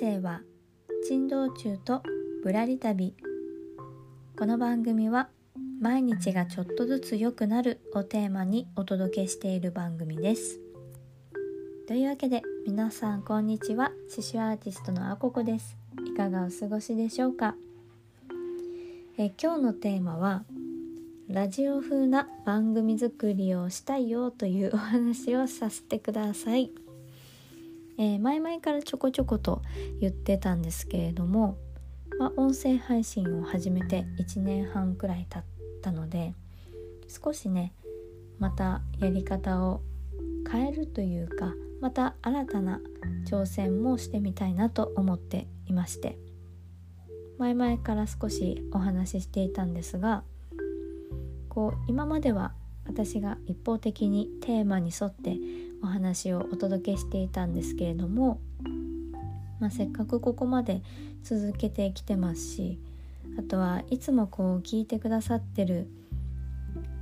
生は珍道中とぶらり旅。この番組は毎日がちょっとずつ良くなるをテーマにお届けしている番組です。というわけで皆さんこんにちは。刺繍アーティストのあここです。いかがお過ごしでしょうか？え今日のテーマはラジオ風な番組作りをしたいよというお話をさせてください。えー、前々からちょこちょこと言ってたんですけれども、まあ、音声配信を始めて1年半くらい経ったので少しねまたやり方を変えるというかまた新たな挑戦もしてみたいなと思っていまして前々から少しお話ししていたんですがこう今までは私が一方的にテーマに沿ってお話をお届けしていたんですけれども、まあ、せっかくここまで続けてきてますしあとはいつもこう聞いてくださってる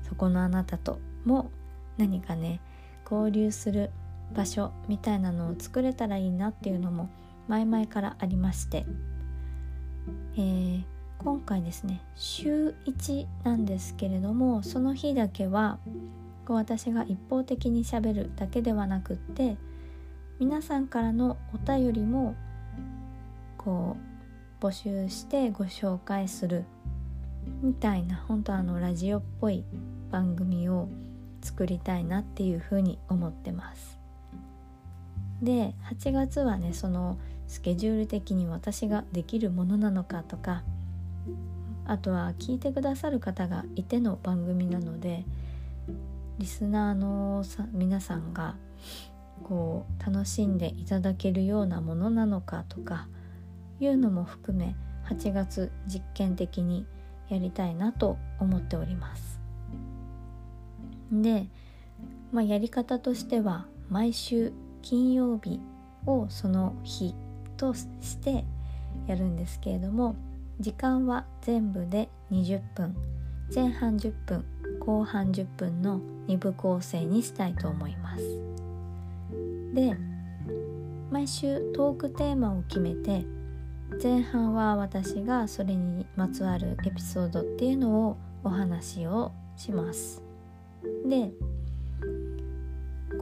そこのあなたとも何かね交流する場所みたいなのを作れたらいいなっていうのも前々からありまして、えー、今回ですね週1なんですけれどもその日だけはこう私が一方的にしゃべるだけではなくって皆さんからのお便りもこう募集してご紹介するみたいな本当あのラジオっぽい番組を作りたいなっていうふうに思ってます。で8月はねそのスケジュール的に私ができるものなのかとかあとは聞いてくださる方がいての番組なのでリスナーの皆さんがこう楽しんでいただけるようなものなのかとかいうのも含め8月実験的にやりたいなと思っております。で、まあ、やり方としては毎週金曜日をその日としてやるんですけれども時間は全部で20分。前半10分後半10分の2部構成にしたいと思います。で毎週トークテーマを決めて前半は私がそれにまつわるエピソードっていうのをお話をします。で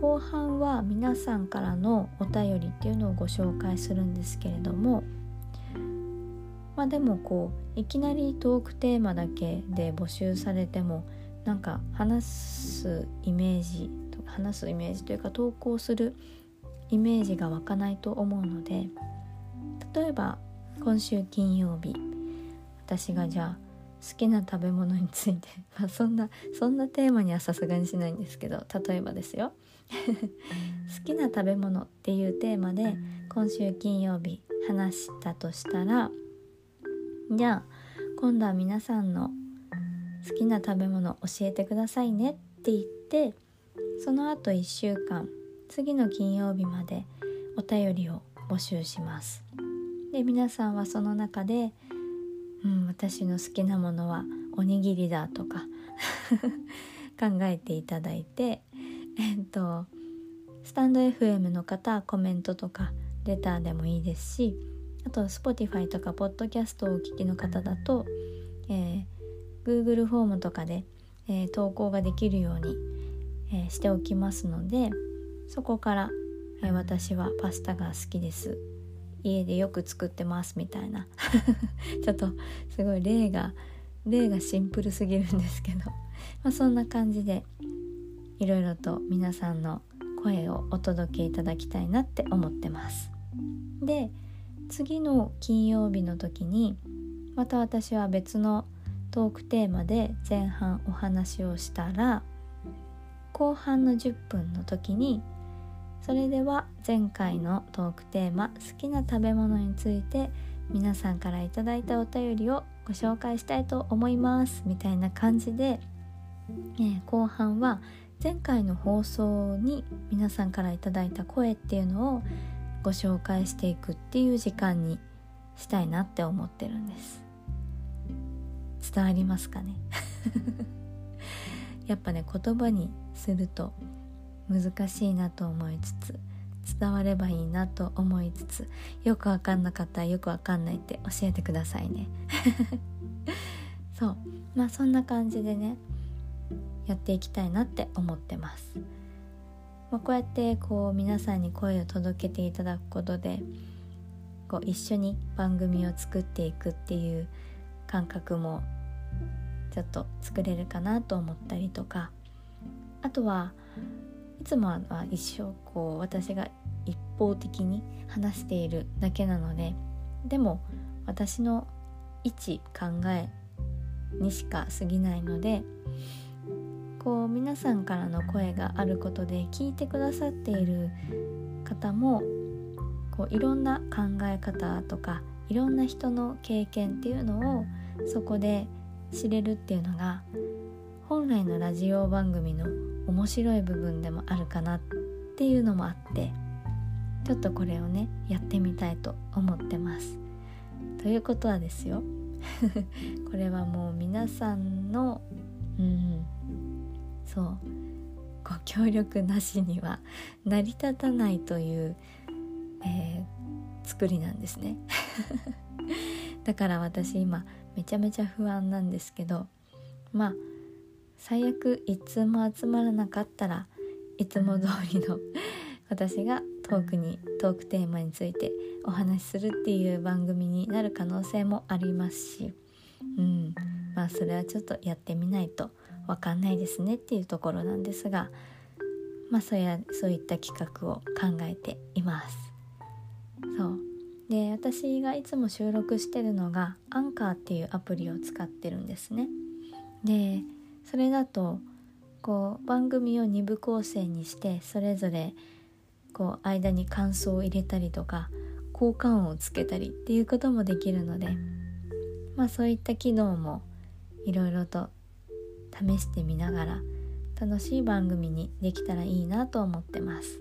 後半は皆さんからのお便りっていうのをご紹介するんですけれどもまあでもこういきなりトークテーマだけで募集されてもなんか話すイメージ話すイメージというか投稿するイメージが湧かないと思うので例えば今週金曜日私がじゃあ好きな食べ物について、まあ、そんなそんなテーマにはさすがにしないんですけど例えばですよ。好きな食べ物っていうテーマで今週金曜日話したとしたらじゃあ今度は皆さんの好きな食べ物教えてくださいねって言ってその後1週間次の金曜日までお便りを募集します。で皆さんはその中で「うん私の好きなものはおにぎりだ」とか 考えていただいてえっとスタンド FM の方はコメントとかレターでもいいですしあと Spotify とかポッドキャストをお聞きの方だと、えー、Google フォームとかで、えー、投稿ができるように、えー、しておきますのでそこから、えー、私はパスタが好きです。家でよく作ってますみたいな。ちょっとすごい例が例がシンプルすぎるんですけど、まあ、そんな感じでいろいろと皆さんの声をお届けいただきたいなって思ってます。で次の金曜日の時にまた私は別のトークテーマで前半お話をしたら後半の10分の時にそれでは前回のトークテーマ好きな食べ物について皆さんから頂いたお便りをご紹介したいと思いますみたいな感じで、えー、後半は前回の放送に皆さんから頂いた声っていうのをご紹介していくっていう時間にしたいなって思ってるんです。伝わりますかね？やっぱね言葉にすると難しいなと思いつつ伝わればいいなと思いつつよくわかんなかったらよくわかんないって教えてくださいね。そう。まあそんな感じでねやっていきたいなって思ってます、まあ、こうやってこう皆さんに声を届けていただくことでこう一緒に番組を作っていくっていう感覚もちょっと作れるかなと思ったりとかあとはいつもは一生こう私が一方的に話しているだけなのででも私の一考えにしか過ぎないのでこう皆さんからの声があることで聞いてくださっている方もこういろんな考え方とかいろんな人の経験っていうのをそこで知れるっていうのが本来のラジオ番組の面白い部分でもあるかなっていうのもあってちょっとこれをねやってみたいと思ってます。ということはですよ これはもう皆さんのうんそう。ご協力なしには成り立たないという、えー、作りなんですね。だから私今めちゃめちゃ不安なんですけどまあ最悪いつも集まらなかったらいつも通りの 私がトークにトークテーマについてお話しするっていう番組になる可能性もありますしうん。まあそれはちょっとやってみないと分かんないですねっていうところなんですがまあそうやそういった企画を考えています。そう。で私がいつも収録してるのがアンカーっていうアプリを使ってるんですね。でそれだとこう番組を2部構成にしてそれぞれこう間に感想を入れたりとか効果音をつけたりっていうこともできるのでまあそういった機能もいろいろと試してみながら楽しい番組にできたらいいなと思ってます。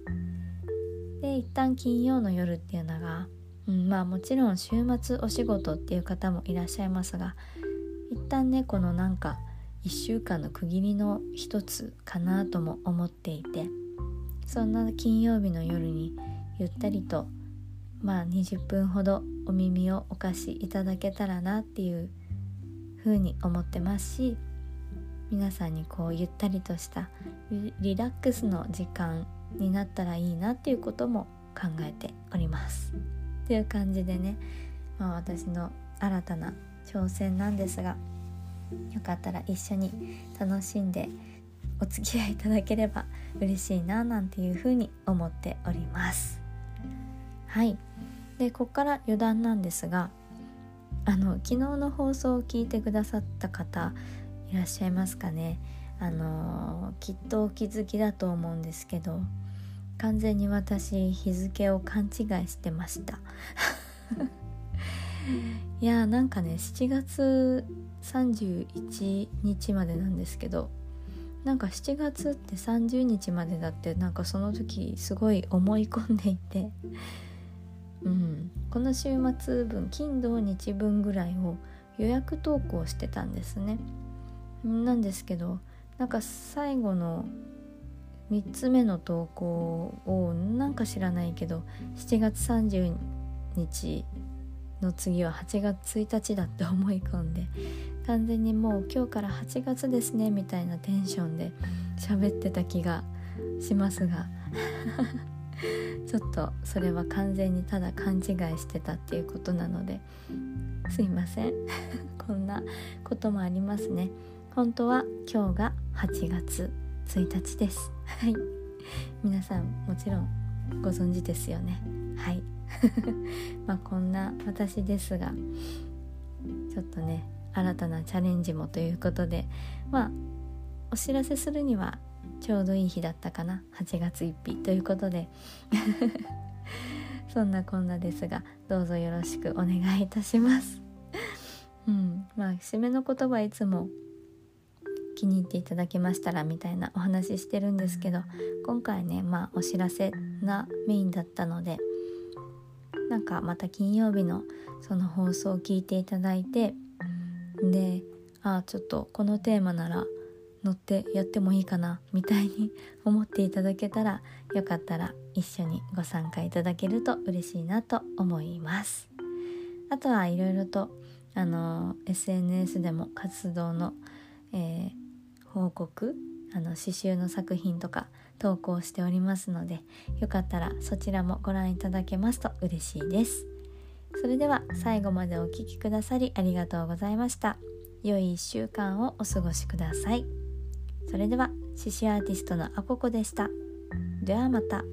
で一旦金曜の夜っていうのが、うん、まあもちろん週末お仕事っていう方もいらっしゃいますが一旦ねこのなんか1週間の区切りの一つかなとも思っていてそんな金曜日の夜にゆったりとまあ20分ほどお耳をお貸しいただけたらなっていうふうに思ってますし皆さんにこうゆったりとしたリラックスの時間になったらいいなっていうことも考えております。という感じでね、まあ、私の新たな挑戦なんですがよかったら一緒に楽しんでお付き合いいただければ嬉しいななんていうふうに思っております。はい。でここから余談なんですがあの昨日の放送を聞いてくださった方いらっしゃいますかね。あのきっとお気づきだと思うんですけど完全に私日付を勘違いしてました。いやーなんかね7月31日までなんですけどなんか7月って30日までだってなんかその時すごい思い込んでいてうん、この週末分金土日分ぐらいを予約投稿してたんですね。なんですけどなんか最後の3つ目の投稿をなんか知らないけど7月30日の次は8月1日だって思い込んで完全にもう今日から8月ですねみたいなテンションで喋ってた気がしますが ちょっとそれは完全にただ勘違いしてたっていうことなのですいません。こんなこともありますね。本当は今日が8月1日です。はい。皆さんもちろんご存知ですよね。はい。まあこんな私ですがちょっとね新たなチャレンジもということでまあお知らせするにはちょうどいい日だったかな。8月1日ということで。そんなこんなですがどうぞよろしくお願いいたします。うん。まあ締めの言葉いつも気に入っていただけましたらみたいなお話ししてるんですけど今回ねまあお知らせなメインだったのでなんかまた金曜日のその放送を聞いていただいてでああちょっとこのテーマなら乗ってやってもいいかなみたいに 思っていただけたらよかったら一緒にご参加いただけると嬉しいなと思います。あとはいろいろとあの SNS でも活動の、えー、報告あの刺繍の作品とか投稿しておりますのでよかったらそちらもご覧いただけますと嬉しいです。それでは最後までお聴きくださりありがとうございました。良い1週間をお過ごしください。それでは獅子アーティストのあここでした。ではまた。